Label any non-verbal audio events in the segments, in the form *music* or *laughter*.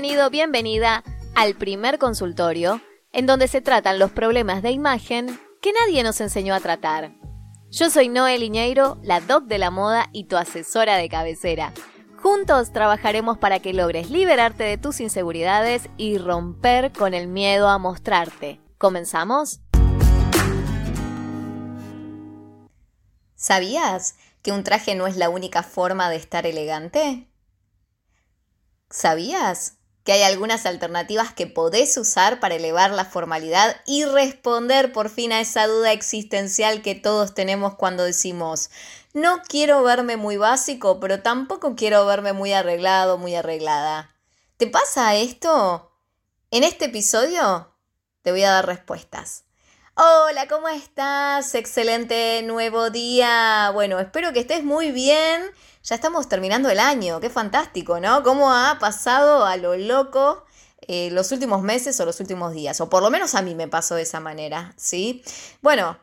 Bienvenido, bienvenida al primer consultorio, en donde se tratan los problemas de imagen que nadie nos enseñó a tratar. Yo soy Noel Iñeiro, la doc de la moda y tu asesora de cabecera. Juntos trabajaremos para que logres liberarte de tus inseguridades y romper con el miedo a mostrarte. ¿Comenzamos? ¿Sabías que un traje no es la única forma de estar elegante? ¿Sabías que hay algunas alternativas que podés usar para elevar la formalidad y responder por fin a esa duda existencial que todos tenemos cuando decimos, no quiero verme muy básico, pero tampoco quiero verme muy arreglado, muy arreglada? ¿Te pasa esto? En este episodio te voy a dar respuestas. Hola, ¿cómo estás? Excelente nuevo día. Bueno, espero que estés muy bien ya estamos terminando el año, qué fantástico, ¿no? ¿Cómo ha pasado a lo loco eh, los últimos meses o los últimos días? O por lo menos a mí me pasó de esa manera, ¿sí? Bueno,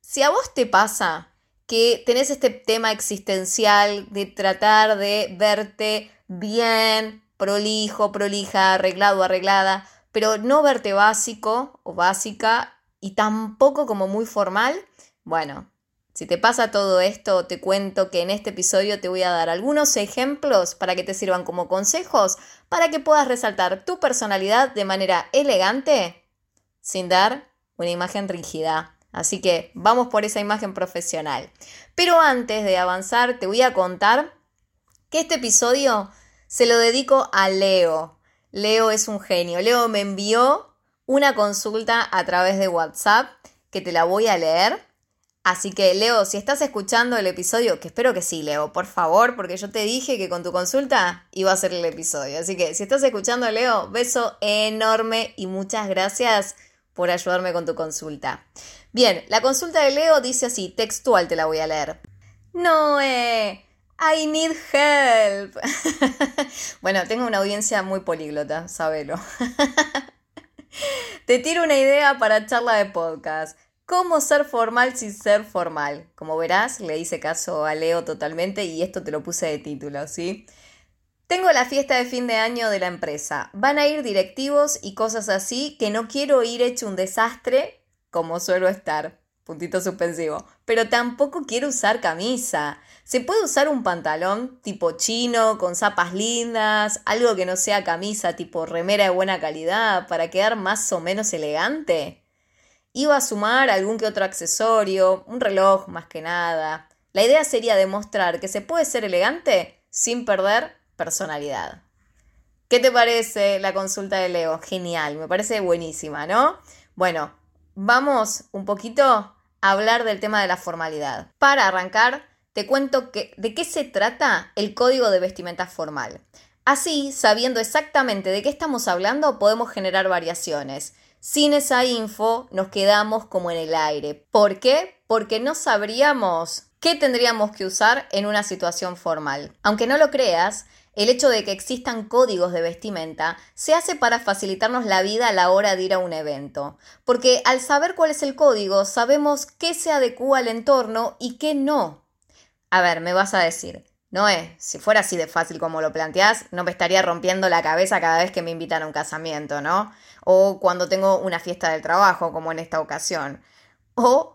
si a vos te pasa que tenés este tema existencial de tratar de verte bien, prolijo, prolija, arreglado, arreglada, pero no verte básico o básica y tampoco como muy formal, bueno, si te pasa todo esto, te cuento que en este episodio te voy a dar algunos ejemplos para que te sirvan como consejos para que puedas resaltar tu personalidad de manera elegante sin dar una imagen rígida. Así que vamos por esa imagen profesional. Pero antes de avanzar, te voy a contar que este episodio se lo dedico a Leo. Leo es un genio. Leo me envió una consulta a través de WhatsApp que te la voy a leer Así que, Leo, si estás escuchando el episodio, que espero que sí, Leo, por favor, porque yo te dije que con tu consulta iba a ser el episodio. Así que, si estás escuchando, Leo, beso enorme y muchas gracias por ayudarme con tu consulta. Bien, la consulta de Leo dice así, textual te la voy a leer. No, eh, I need help. *laughs* bueno, tengo una audiencia muy políglota, sabelo. *laughs* te tiro una idea para charla de podcast. ¿Cómo ser formal sin ser formal? Como verás, le hice caso a Leo totalmente y esto te lo puse de título, ¿sí? Tengo la fiesta de fin de año de la empresa. Van a ir directivos y cosas así que no quiero ir hecho un desastre como suelo estar. Puntito suspensivo. Pero tampoco quiero usar camisa. Se puede usar un pantalón tipo chino, con zapas lindas, algo que no sea camisa tipo remera de buena calidad, para quedar más o menos elegante. Iba a sumar algún que otro accesorio, un reloj más que nada. La idea sería demostrar que se puede ser elegante sin perder personalidad. ¿Qué te parece la consulta de Leo? Genial, me parece buenísima, ¿no? Bueno, vamos un poquito a hablar del tema de la formalidad. Para arrancar, te cuento que, de qué se trata el código de vestimenta formal. Así, sabiendo exactamente de qué estamos hablando, podemos generar variaciones. Sin esa info nos quedamos como en el aire. ¿Por qué? Porque no sabríamos qué tendríamos que usar en una situación formal. Aunque no lo creas, el hecho de que existan códigos de vestimenta se hace para facilitarnos la vida a la hora de ir a un evento, porque al saber cuál es el código sabemos qué se adecua al entorno y qué no. A ver, me vas a decir, no es, si fuera así de fácil como lo planteás, no me estaría rompiendo la cabeza cada vez que me invitan a un casamiento, ¿no? O cuando tengo una fiesta del trabajo, como en esta ocasión. O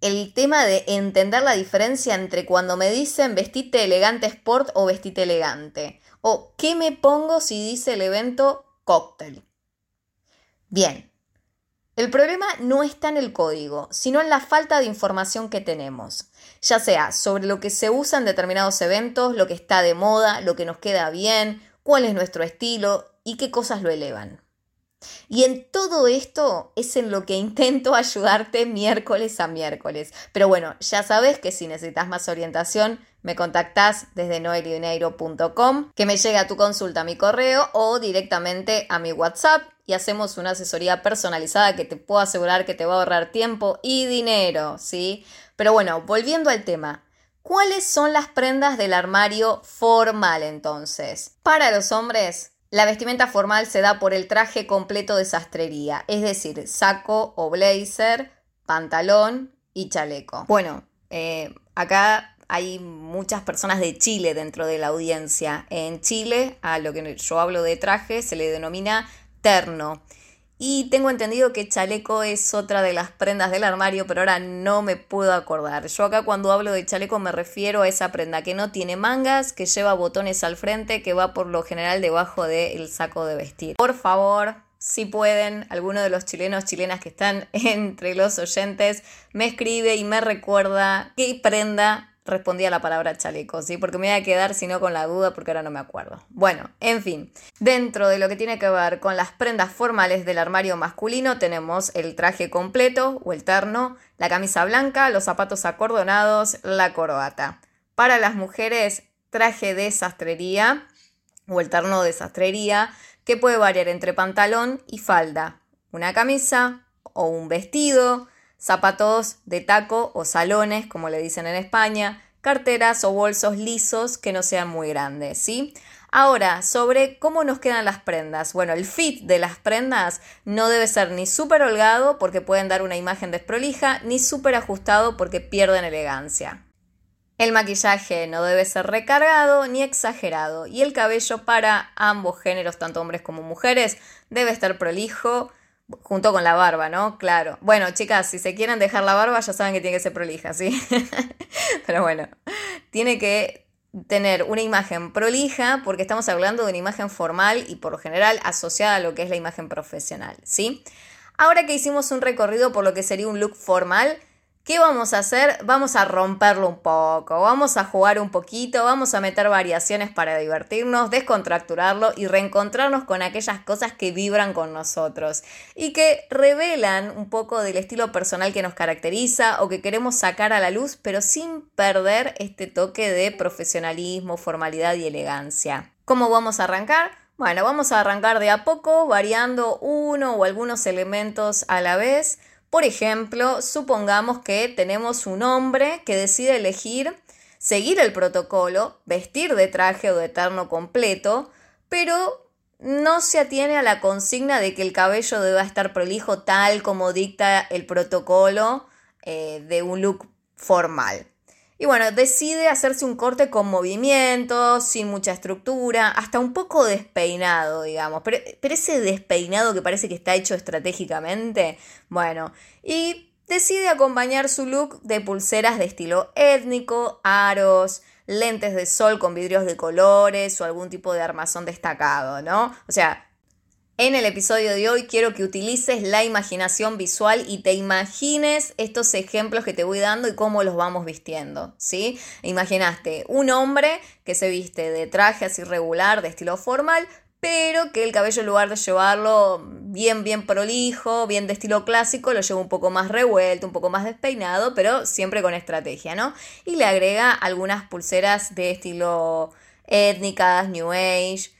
el tema de entender la diferencia entre cuando me dicen vestite elegante sport o vestite elegante. O qué me pongo si dice el evento cóctel. Bien, el problema no está en el código, sino en la falta de información que tenemos, ya sea sobre lo que se usa en determinados eventos, lo que está de moda, lo que nos queda bien, cuál es nuestro estilo y qué cosas lo elevan. Y en todo esto es en lo que intento *laughs* ayudarte miércoles a miércoles. Pero bueno, ya sabes que si necesitas más orientación, me contactás desde noelioneiro.com, que me llega tu consulta a mi correo o directamente a mi WhatsApp y hacemos una asesoría personalizada que te puedo asegurar que te va a ahorrar tiempo y dinero, ¿sí? Pero bueno, volviendo al tema. ¿Cuáles son las prendas del armario formal entonces? Para los hombres, la vestimenta formal se da por el traje completo de sastrería, es decir, saco o blazer, pantalón y chaleco. Bueno, eh, acá hay muchas personas de Chile dentro de la audiencia. En Chile, a lo que yo hablo de traje, se le denomina terno. Y tengo entendido que chaleco es otra de las prendas del armario, pero ahora no me puedo acordar. Yo acá cuando hablo de chaleco me refiero a esa prenda que no tiene mangas, que lleva botones al frente, que va por lo general debajo del saco de vestir. Por favor, si pueden, alguno de los chilenos, chilenas que están *laughs* entre los oyentes, me escribe y me recuerda qué prenda respondía la palabra chaleco, ¿sí? Porque me voy a quedar si no con la duda porque ahora no me acuerdo. Bueno, en fin, dentro de lo que tiene que ver con las prendas formales del armario masculino tenemos el traje completo o el terno, la camisa blanca, los zapatos acordonados, la corbata. Para las mujeres, traje de sastrería o el terno de sastrería que puede variar entre pantalón y falda, una camisa o un vestido, zapatos de taco o salones, como le dicen en España, carteras o bolsos lisos que no sean muy grandes, ¿sí? Ahora, sobre cómo nos quedan las prendas. Bueno, el fit de las prendas no debe ser ni súper holgado porque pueden dar una imagen desprolija, ni súper ajustado porque pierden elegancia. El maquillaje no debe ser recargado ni exagerado y el cabello para ambos géneros, tanto hombres como mujeres, debe estar prolijo, Junto con la barba, ¿no? Claro. Bueno, chicas, si se quieren dejar la barba, ya saben que tiene que ser prolija, ¿sí? *laughs* Pero bueno, tiene que tener una imagen prolija porque estamos hablando de una imagen formal y por lo general asociada a lo que es la imagen profesional, ¿sí? Ahora que hicimos un recorrido por lo que sería un look formal, ¿Qué vamos a hacer? Vamos a romperlo un poco, vamos a jugar un poquito, vamos a meter variaciones para divertirnos, descontracturarlo y reencontrarnos con aquellas cosas que vibran con nosotros y que revelan un poco del estilo personal que nos caracteriza o que queremos sacar a la luz, pero sin perder este toque de profesionalismo, formalidad y elegancia. ¿Cómo vamos a arrancar? Bueno, vamos a arrancar de a poco, variando uno o algunos elementos a la vez por ejemplo, supongamos que tenemos un hombre que decide elegir seguir el protocolo, vestir de traje o de terno completo, pero no se atiene a la consigna de que el cabello deba estar prolijo tal como dicta el protocolo eh, de un look formal. Y bueno, decide hacerse un corte con movimientos, sin mucha estructura, hasta un poco despeinado, digamos. Pero, pero, ese despeinado que parece que está hecho estratégicamente, bueno. Y decide acompañar su look de pulseras de estilo étnico, aros, lentes de sol con vidrios de colores o algún tipo de armazón destacado, ¿no? O sea, en el episodio de hoy quiero que utilices la imaginación visual y te imagines estos ejemplos que te voy dando y cómo los vamos vistiendo, ¿sí? Imaginaste un hombre que se viste de traje así regular, de estilo formal, pero que el cabello en lugar de llevarlo bien, bien prolijo, bien de estilo clásico, lo lleva un poco más revuelto, un poco más despeinado, pero siempre con estrategia, ¿no? Y le agrega algunas pulseras de estilo étnicas, New Age,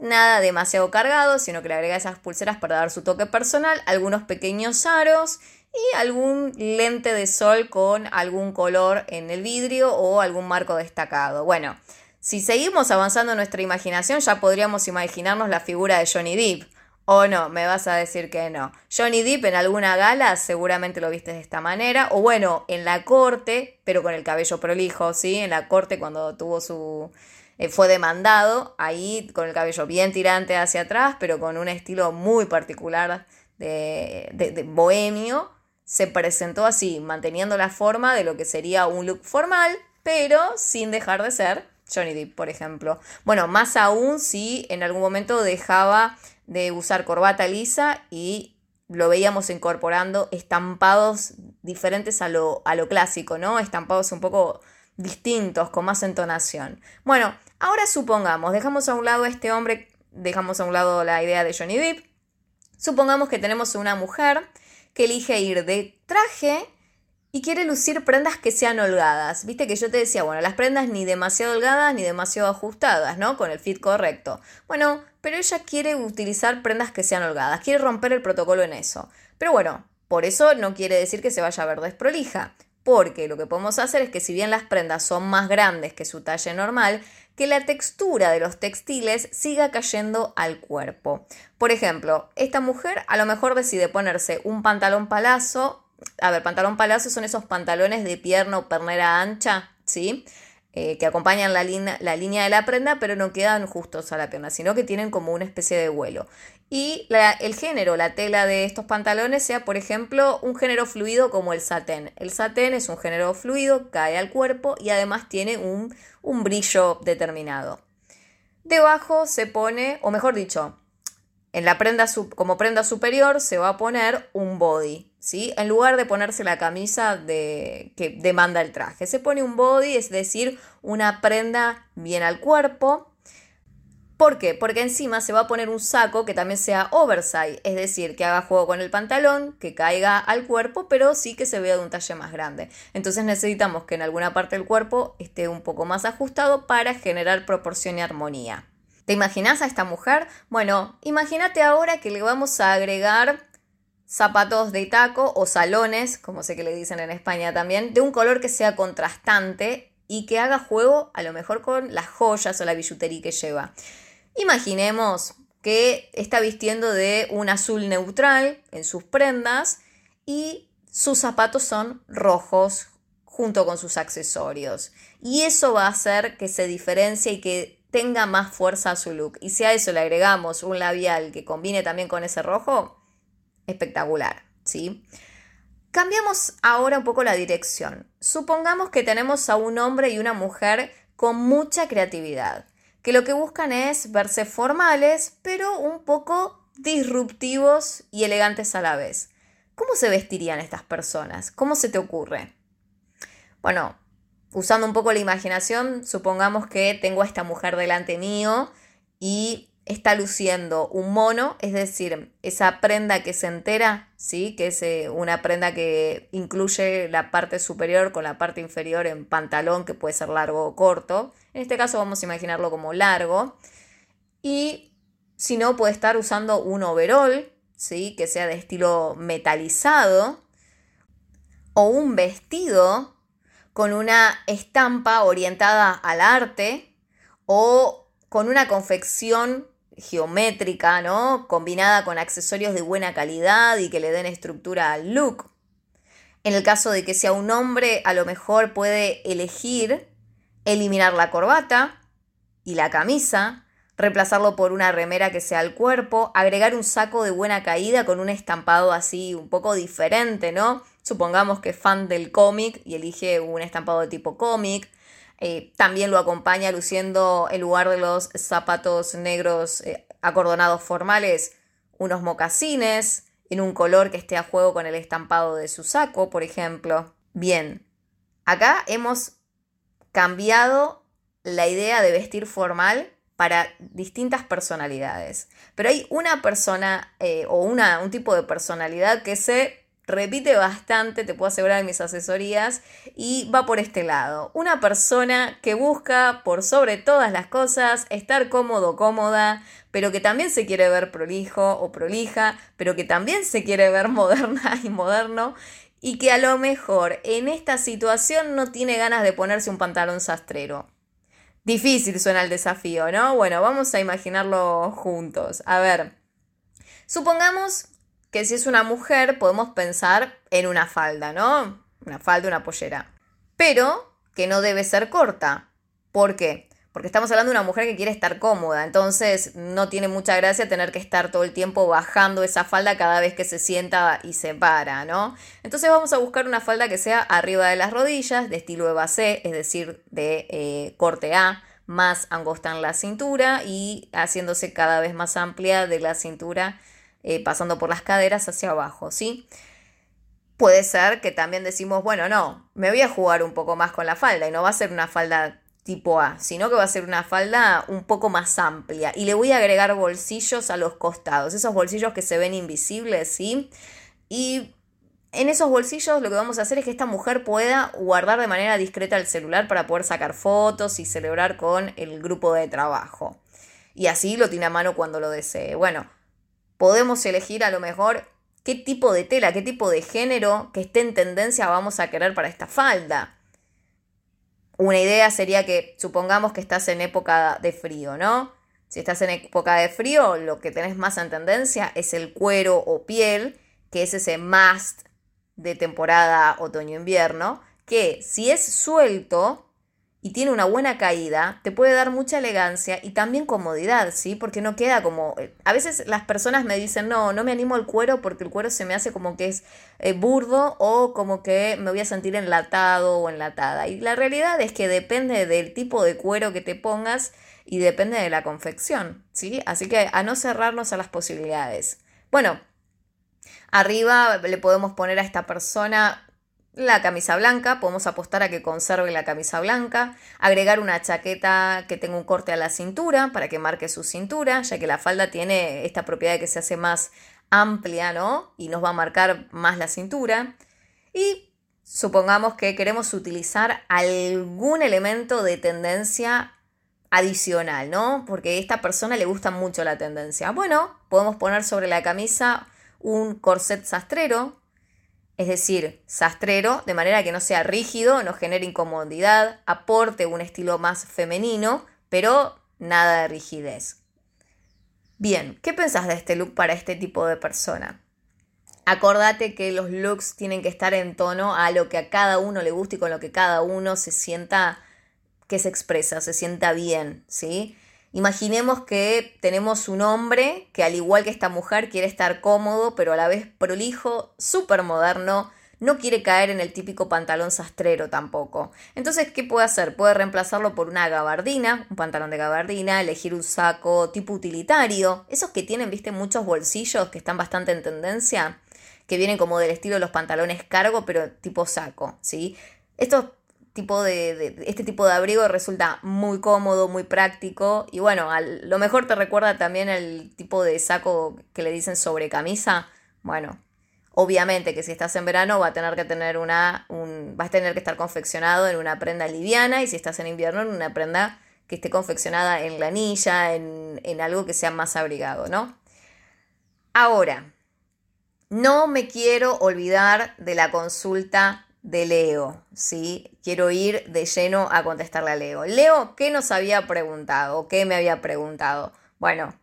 nada demasiado cargado, sino que le agrega esas pulseras para dar su toque personal, algunos pequeños aros y algún lente de sol con algún color en el vidrio o algún marco destacado. Bueno, si seguimos avanzando en nuestra imaginación ya podríamos imaginarnos la figura de Johnny Depp. O no, me vas a decir que no. Johnny Depp en alguna gala seguramente lo viste de esta manera. O bueno, en la corte, pero con el cabello prolijo, ¿sí? En la corte cuando tuvo su, eh, fue demandado ahí con el cabello bien tirante hacia atrás, pero con un estilo muy particular de, bohemio. Se presentó así, manteniendo la forma de lo que sería un look formal, pero sin dejar de ser Johnny Depp, por ejemplo. Bueno, más aún si en algún momento dejaba de usar corbata lisa y lo veíamos incorporando estampados diferentes a lo, a lo clásico, ¿no? Estampados un poco distintos, con más entonación. Bueno, ahora supongamos, dejamos a un lado este hombre, dejamos a un lado la idea de Johnny Depp, supongamos que tenemos una mujer que elige ir de traje y quiere lucir prendas que sean holgadas. Viste que yo te decía, bueno, las prendas ni demasiado holgadas ni demasiado ajustadas, ¿no? Con el fit correcto. Bueno, pero ella quiere utilizar prendas que sean holgadas, quiere romper el protocolo en eso. Pero bueno, por eso no quiere decir que se vaya a ver desprolija porque lo que podemos hacer es que si bien las prendas son más grandes que su talle normal, que la textura de los textiles siga cayendo al cuerpo. Por ejemplo, esta mujer a lo mejor decide ponerse un pantalón palazo. A ver, pantalón palazo son esos pantalones de pierna o pernera ancha, ¿sí? Eh, que acompañan la, la, línea de la prenda, pero no quedan justos a la pierna, sino que tienen como una especie de vuelo. Y el género, la tela de estos pantalones sea, por ejemplo, un género fluido como el satén. El satén es un género fluido, cae al cuerpo y además tiene un, un brillo determinado. Debajo se pone, o mejor dicho, en la prenda como prenda superior se va a poner un body, ¿sí? En lugar de ponerse la camisa de, que demanda el traje. Se pone un body, es decir, una prenda bien al cuerpo. ¿Por qué? Porque encima se va a poner un saco que también sea oversize, es decir, que haga juego con el pantalón, que caiga al cuerpo, pero sí que se vea de un talle más grande. Entonces necesitamos que en alguna parte del cuerpo esté un poco más ajustado para generar proporción y armonía. ¿Te imaginas a esta mujer? Bueno, imagínate ahora que le vamos a agregar zapatos de taco o salones, como sé que le dicen en España también, de un color que sea contrastante y que haga juego a lo mejor con las joyas o la billutería que lleva. Imaginemos que está vistiendo de un azul neutral en sus prendas y sus zapatos son rojos junto con sus accesorios. Y eso va a hacer que se diferencie y que tenga más fuerza a su look. Y si a eso le agregamos un labial que combine también con ese rojo, espectacular, ¿sí? Cambiamos ahora un poco la dirección. Supongamos que tenemos a un hombre y una mujer con mucha creatividad, que lo que buscan es verse formales, pero un poco disruptivos y elegantes a la vez. ¿Cómo se vestirían estas personas? ¿Cómo se te ocurre? Bueno, usando un poco la imaginación, supongamos que tengo a esta mujer delante mío y está luciendo un mono, es decir, esa prenda que se entera, ¿sí? que es eh, una prenda que incluye la parte superior con la parte inferior en pantalón, que puede ser largo o corto. En este caso vamos a imaginarlo como largo. Y si no, puede estar usando un overall, ¿sí? que sea de estilo metalizado, o un vestido con una estampa orientada al arte o con una confección geométrica, ¿no? Combinada con accesorios de buena calidad y que le den estructura al look. En el caso de que sea un hombre, a lo mejor puede elegir eliminar la corbata y la camisa, reemplazarlo por una remera que sea al cuerpo, agregar un saco de buena caída con un estampado así un poco diferente, ¿no? Supongamos que es fan del cómic y elige un estampado de tipo cómic. Eh, también lo acompaña luciendo en lugar de los zapatos negros eh, acordonados formales, unos mocasines en un color que esté a juego con el estampado de su saco, por ejemplo. Bien, acá hemos cambiado la idea de vestir formal para distintas personalidades. Pero hay una persona eh, o una, un tipo de personalidad que se repite bastante, te puedo asegurar en mis asesorías, y va por este lado. Una persona que busca, por sobre todas las cosas, estar cómodo, cómoda, pero que también se quiere ver prolijo o prolija, pero que también se quiere ver *laughs* moderna y moderno, y que a lo mejor en esta situación no tiene ganas de ponerse un pantalón sastrero. Difícil suena el desafío, ¿no? Bueno, vamos a imaginarlo juntos. A ver, supongamos que si es una mujer podemos pensar en una falda, ¿no? Una falda, una pollera. Pero que no debe ser corta. ¿Por qué? Porque estamos hablando de una mujer que quiere estar cómoda, entonces no tiene mucha gracia tener que estar todo el tiempo bajando esa falda cada vez que se sienta y se para, ¿no? Entonces vamos a buscar una falda que sea arriba de las rodillas, de estilo Eva C, es decir, de eh, corte A, más angosta en la cintura y haciéndose cada vez más amplia de la cintura eh, pasando por las caderas hacia abajo, ¿sí? Puede ser que también decimos, bueno, no, me voy a jugar un poco más con la falda y no va a ser una falda tipo A, sino que va a ser una falda un poco más amplia y le voy a agregar bolsillos a los costados, esos bolsillos que se ven invisibles, ¿sí? Y en esos bolsillos lo que vamos a hacer es que esta mujer pueda guardar de manera discreta el celular para poder sacar fotos y celebrar con el grupo de trabajo. Y así lo tiene a mano cuando lo desee. Bueno, podemos elegir a lo mejor qué tipo de tela, qué tipo de género que esté en tendencia vamos a querer para esta falda. Una idea sería que supongamos que estás en época de frío, ¿no? Si estás en época de frío, lo que tenés más en tendencia es el cuero o piel, que es ese must de temporada otoño-invierno, que si es suelto, y tiene una buena caída, te puede dar mucha elegancia y también comodidad, ¿sí? Porque no queda como... Eh, a veces las personas me dicen, no, no me animo al cuero porque el cuero se me hace como que es eh, burdo o como que me voy a sentir enlatado o enlatada. Y la realidad es que depende del tipo de cuero que te pongas y depende de la confección, ¿sí? Así que a no cerrarnos a las posibilidades. Bueno, arriba le podemos poner a esta persona la camisa blanca, podemos apostar a que conserve la camisa blanca, agregar una chaqueta que tenga un corte a la cintura para que marque su cintura, ya que la falda tiene esta propiedad de que se hace más amplia, ¿no? Y nos va a marcar más la cintura. Y supongamos que queremos utilizar algún elemento de tendencia adicional, ¿no? Porque a esta persona le gusta mucho la tendencia. Bueno, podemos poner sobre la camisa un corset sastrero, es decir, sastrero, de manera que no sea rígido, no genere incomodidad, aporte un estilo más femenino, pero nada de rigidez. Bien, ¿qué pensás de este look para este tipo de persona? Acordate que los looks tienen que estar en tono a lo que a cada uno le guste y con lo que cada uno se sienta que se expresa, se sienta bien, ¿sí? Imaginemos que tenemos un hombre que al igual que esta mujer quiere estar cómodo, pero a la vez prolijo, súper moderno, no quiere caer en el típico pantalón sastrero tampoco. Entonces, ¿qué puede hacer? Puede reemplazarlo por una gabardina, un pantalón de gabardina, elegir un saco tipo utilitario, esos que tienen, viste, muchos bolsillos que están bastante en tendencia, que vienen como del estilo de los pantalones cargo, pero tipo saco, ¿sí? Estos tipo de, este tipo de abrigo resulta muy cómodo, muy práctico y bueno, lo mejor te recuerda también el tipo de saco que le dicen sobre camisa. Bueno, obviamente que si estás en verano va a tener que tener una, un, vas a tener que estar confeccionado en una prenda liviana y si estás en invierno en una prenda que esté confeccionada en lanilla, en, en algo que sea más abrigado, ¿no? Ahora, no me quiero olvidar de la consulta de Leo, ¿sí? Quiero ir de lleno a contestarle a Leo. Leo, ¿qué nos había preguntado? ¿Qué me había preguntado? Bueno,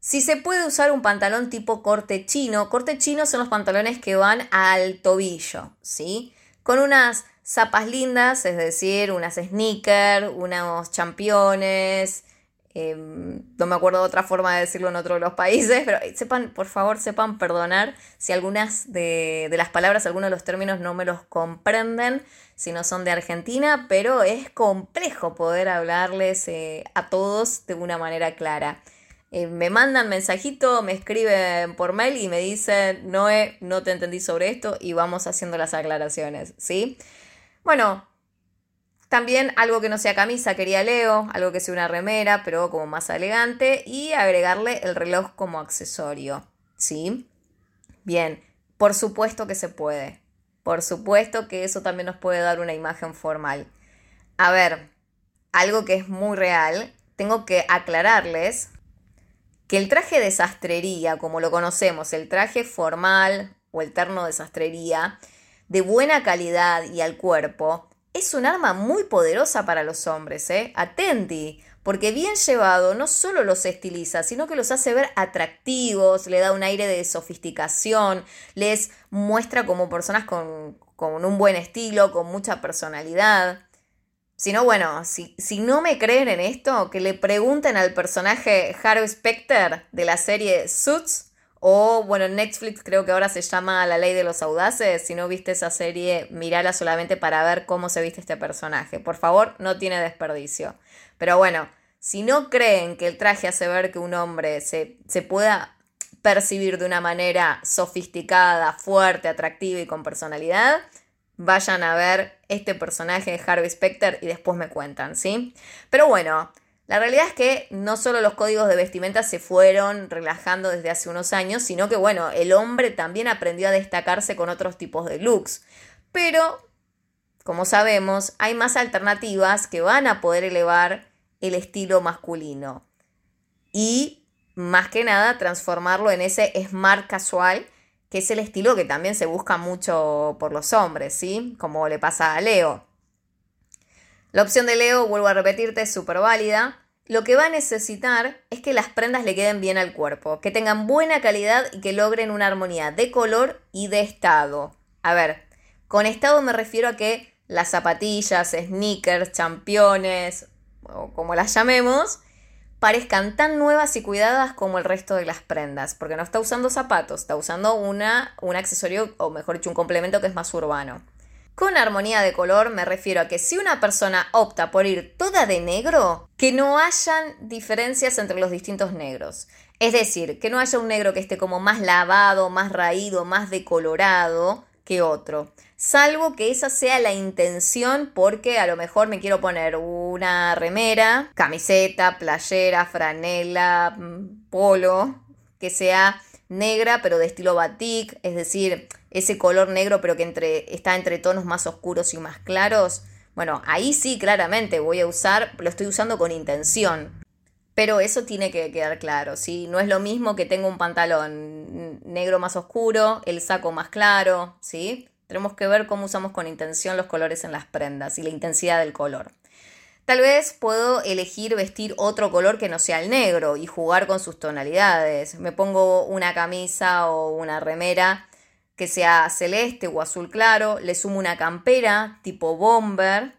si se puede usar un pantalón tipo corte chino, corte chino son los pantalones que van al tobillo, ¿sí? Con unas zapas lindas, es decir, unas sneakers, unos championes, Em, no me acuerdo de otra forma de decirlo en otro de los países, pero sepan, por favor, sepan perdonar si algunas de, las palabras, algunos de los términos no me los comprenden, si no son de Argentina, pero es complejo poder hablarles eh, a todos de una manera clara. Eh, me mandan mensajito, me escriben por mail y me dicen, Noé, no te entendí sobre esto y vamos haciendo las aclaraciones, ¿sí? Bueno, también algo que no sea camisa quería Leo, algo que sea una remera, pero como más elegante, y agregarle el reloj como accesorio. ¿Sí? Bien, por supuesto que se puede. Por supuesto que eso también nos puede dar una imagen formal. A ver, algo que es muy real, tengo que aclararles que el traje de sastrería, como lo conocemos, el traje formal o el terno de sastrería, de buena calidad y al cuerpo, es un arma muy poderosa para los hombres, ¿eh? Atenti, porque bien llevado no solo los estiliza, sino que los hace ver atractivos, le da un aire de sofisticación, les muestra como personas con, con un buen estilo, con mucha personalidad. Si no, bueno, si, si, no me creen en esto, que le pregunten al personaje Harvey Specter de la serie Suits o, bueno, Netflix creo que ahora se llama La Ley de los Audaces. Si no viste esa serie, mirala solamente para ver cómo se viste este personaje. Por favor, no tiene desperdicio. Pero bueno, si no creen que el traje hace ver que un hombre se, se pueda percibir de una manera sofisticada, fuerte, atractiva y con personalidad, vayan a ver este personaje de Harvey Specter y después me cuentan, ¿sí? Pero bueno, la realidad es que no solo los códigos de vestimenta se fueron relajando desde hace unos años, sino que bueno, el hombre también aprendió a destacarse con otros tipos de looks. Pero, como sabemos, hay más alternativas que van a poder elevar el estilo masculino. Y, más que nada, transformarlo en ese smart casual, que es el estilo que también se busca mucho por los hombres, ¿sí? Como le pasa a Leo. La opción de Leo, vuelvo a repetirte, es súper válida. Lo que va a necesitar es que las prendas le queden bien al cuerpo, que tengan buena calidad y que logren una armonía de color y de estado. A ver, con estado me refiero a que las zapatillas, sneakers, championes, o como las llamemos, parezcan tan nuevas y cuidadas como el resto de las prendas, porque no está usando zapatos, está usando una, un accesorio, o mejor dicho, un complemento que es más urbano. Con armonía de color me refiero a que si una persona opta por ir toda de negro, que no hayan diferencias entre los distintos negros. Es decir, que no haya un negro que esté como más lavado, más raído, más decolorado que otro. Salvo que esa sea la intención porque a lo mejor me quiero poner una remera, camiseta, playera, franela, mm, polo, que sea negra pero de estilo batik, es decir, ese color negro pero que entre, está entre tonos más oscuros y más claros, bueno, ahí sí claramente voy a usar, lo estoy usando con intención. Pero eso tiene que quedar claro, ¿sí? No es lo mismo que tengo un pantalón negro más oscuro, el saco más claro, ¿sí? Tenemos que ver cómo usamos con intención los colores en las prendas y la intensidad del color. Tal vez puedo elegir vestir otro color que no sea el negro y jugar con sus tonalidades. Me pongo una camisa o una remera que sea celeste o azul claro, le sumo una campera tipo bomber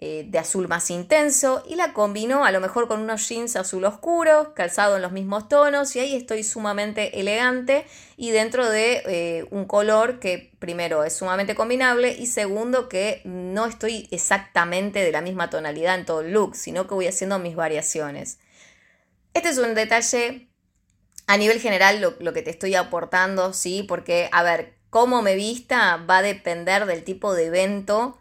eh, de azul más intenso y la combino a lo mejor con unos jeans azul oscuro, calzado en los mismos tonos y ahí estoy sumamente elegante y dentro de eh, un color que primero es sumamente combinable y segundo que no estoy exactamente de la misma tonalidad en todo el look, sino que voy haciendo mis variaciones. Este es un detalle a nivel general lo, lo, que te estoy aportando, ¿sí? Porque, a ver, cómo me vista va a depender del tipo de evento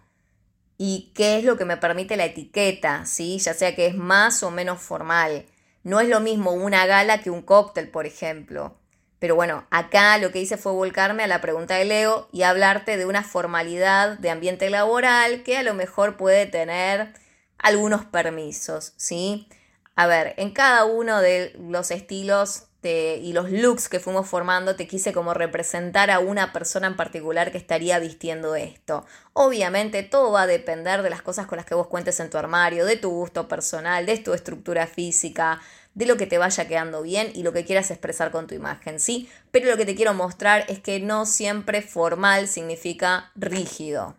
y qué es lo que me permite la etiqueta, ¿sí? Ya sea que es más o menos formal. No es lo mismo una gala que un cóctel, por ejemplo. Pero bueno, acá lo que hice fue volcarme a la pregunta de Leo y hablarte de una formalidad de ambiente laboral que a lo mejor puede tener algunos permisos, ¿sí? A ver, en cada uno de los estilos y los looks que fuimos formando, te quise como representar a una persona en particular que estaría vistiendo esto. Obviamente todo va a depender de las cosas con las que vos cuentes en tu armario, de tu gusto personal, de tu estructura física, de lo que te vaya quedando bien y lo que quieras expresar con tu imagen, ¿sí? Pero lo que te quiero mostrar es que no siempre formal significa rígido.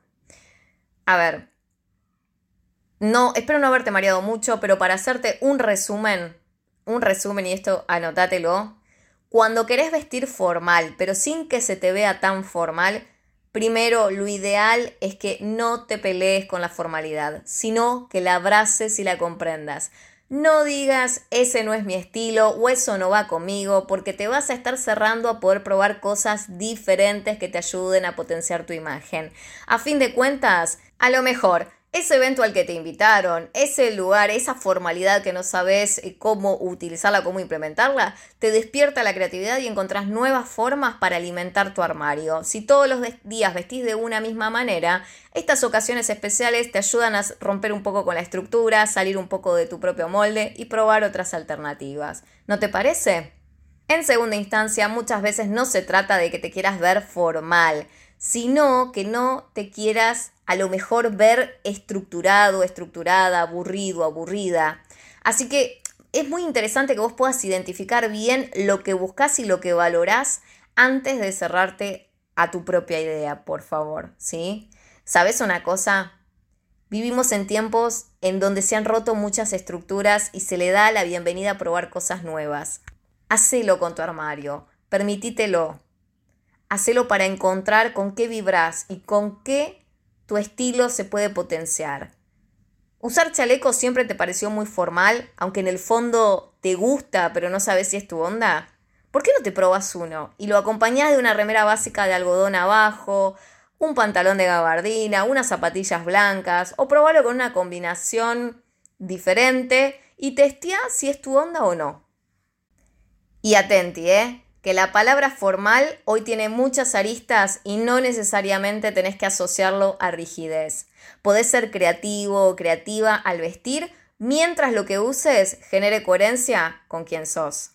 A ver, no, espero no haberte mareado mucho, pero para hacerte un resumen, un resumen y esto anótatelo. Cuando querés vestir formal, pero sin que se te vea tan formal, primero lo ideal es que no te pelees con la formalidad, sino que la abraces y la comprendas. No digas ese no es mi estilo o eso no va conmigo porque te vas a estar cerrando a poder probar cosas diferentes que te ayuden a potenciar tu imagen. A fin de cuentas, a lo mejor ese evento al que te invitaron, ese lugar, esa formalidad que no sabes eh, cómo utilizarla, cómo implementarla, te despierta la creatividad y encontrás nuevas formas para alimentar tu armario. Si todos los días vestís de una misma manera, estas ocasiones especiales te ayudan a romper un poco con la estructura, salir un poco de tu propio molde y probar otras alternativas. ¿No te parece? En segunda instancia, muchas veces no se trata de que te quieras ver formal, sino que no te quieras a lo mejor ver estructurado, estructurada, aburrido, aburrida. Así que es muy interesante que vos puedas identificar bien lo que buscas y lo que valorás antes de cerrarte a tu propia idea, por favor, ¿sí? ¿Sabes una cosa? Vivimos en tiempos en donde se han roto muchas estructuras y se le da la bienvenida a probar cosas nuevas. Hacelo con tu armario, permitítelo. Hacelo para encontrar con qué vibras y con qué tu estilo se puede potenciar. Usar chaleco siempre te pareció muy formal, aunque en el fondo te gusta, pero no sabes si es tu onda. ¿Por qué no te probas uno y lo acompañás de una remera básica de algodón abajo, un pantalón de gabardina, unas zapatillas blancas o probarlo con una combinación diferente y testea si es tu onda o no? Y atenti, ¿eh? Que la palabra formal hoy tiene muchas aristas y no necesariamente tenés que asociarlo a rigidez. Podés ser creativo o creativa al vestir mientras lo que uses genere coherencia con quien sos.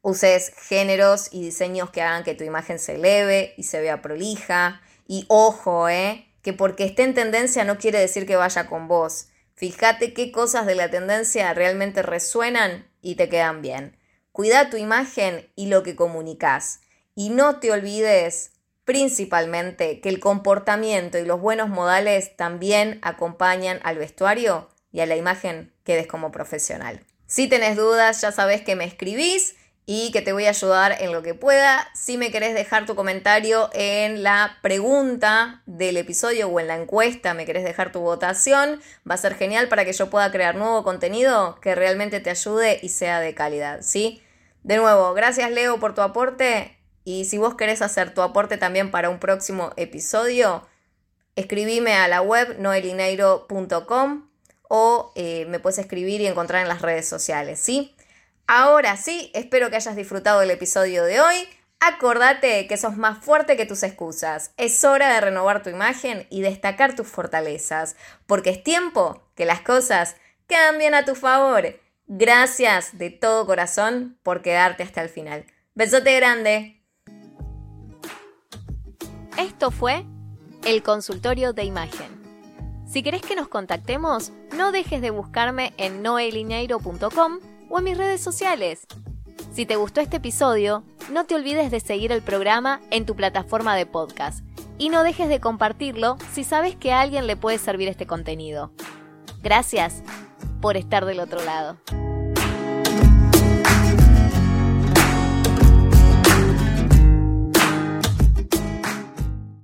Uses géneros y diseños que hagan que tu imagen se eleve y se vea prolija. Y ojo, ¿eh? que porque esté en tendencia no quiere decir que vaya con vos. Fíjate qué cosas de la tendencia realmente resuenan y te quedan bien. Cuida tu imagen y lo que comunicas. Y no te olvides principalmente que el comportamiento y los buenos modales también acompañan al vestuario y a la imagen que des como profesional. Si tenés dudas, ya sabes que me escribís y que te voy a ayudar en lo que pueda. Si me querés dejar tu comentario en la pregunta del episodio o en la encuesta, me querés dejar tu votación, va a ser genial para que yo pueda crear nuevo contenido que realmente te ayude y sea de calidad, ¿sí? De nuevo, gracias Leo por tu aporte y si vos querés hacer tu aporte también para un próximo episodio, escribime a la web noelineiro.com o eh, me puedes escribir y encontrar en las redes sociales, ¿sí? Ahora sí, espero que hayas disfrutado del episodio de hoy. Acordate que sos más fuerte que tus excusas. Es hora de renovar tu imagen y destacar tus fortalezas, porque es tiempo que las cosas cambien a tu favor. Gracias de todo corazón por quedarte hasta el final. Besote grande. Esto fue el consultorio de imagen. Si querés que nos contactemos, no dejes de buscarme en noelineiro.com o en mis redes sociales. Si te gustó este episodio, no te olvides de seguir el programa en tu plataforma de podcast y no dejes de compartirlo si sabes que a alguien le puede servir este contenido. Gracias por estar del otro lado.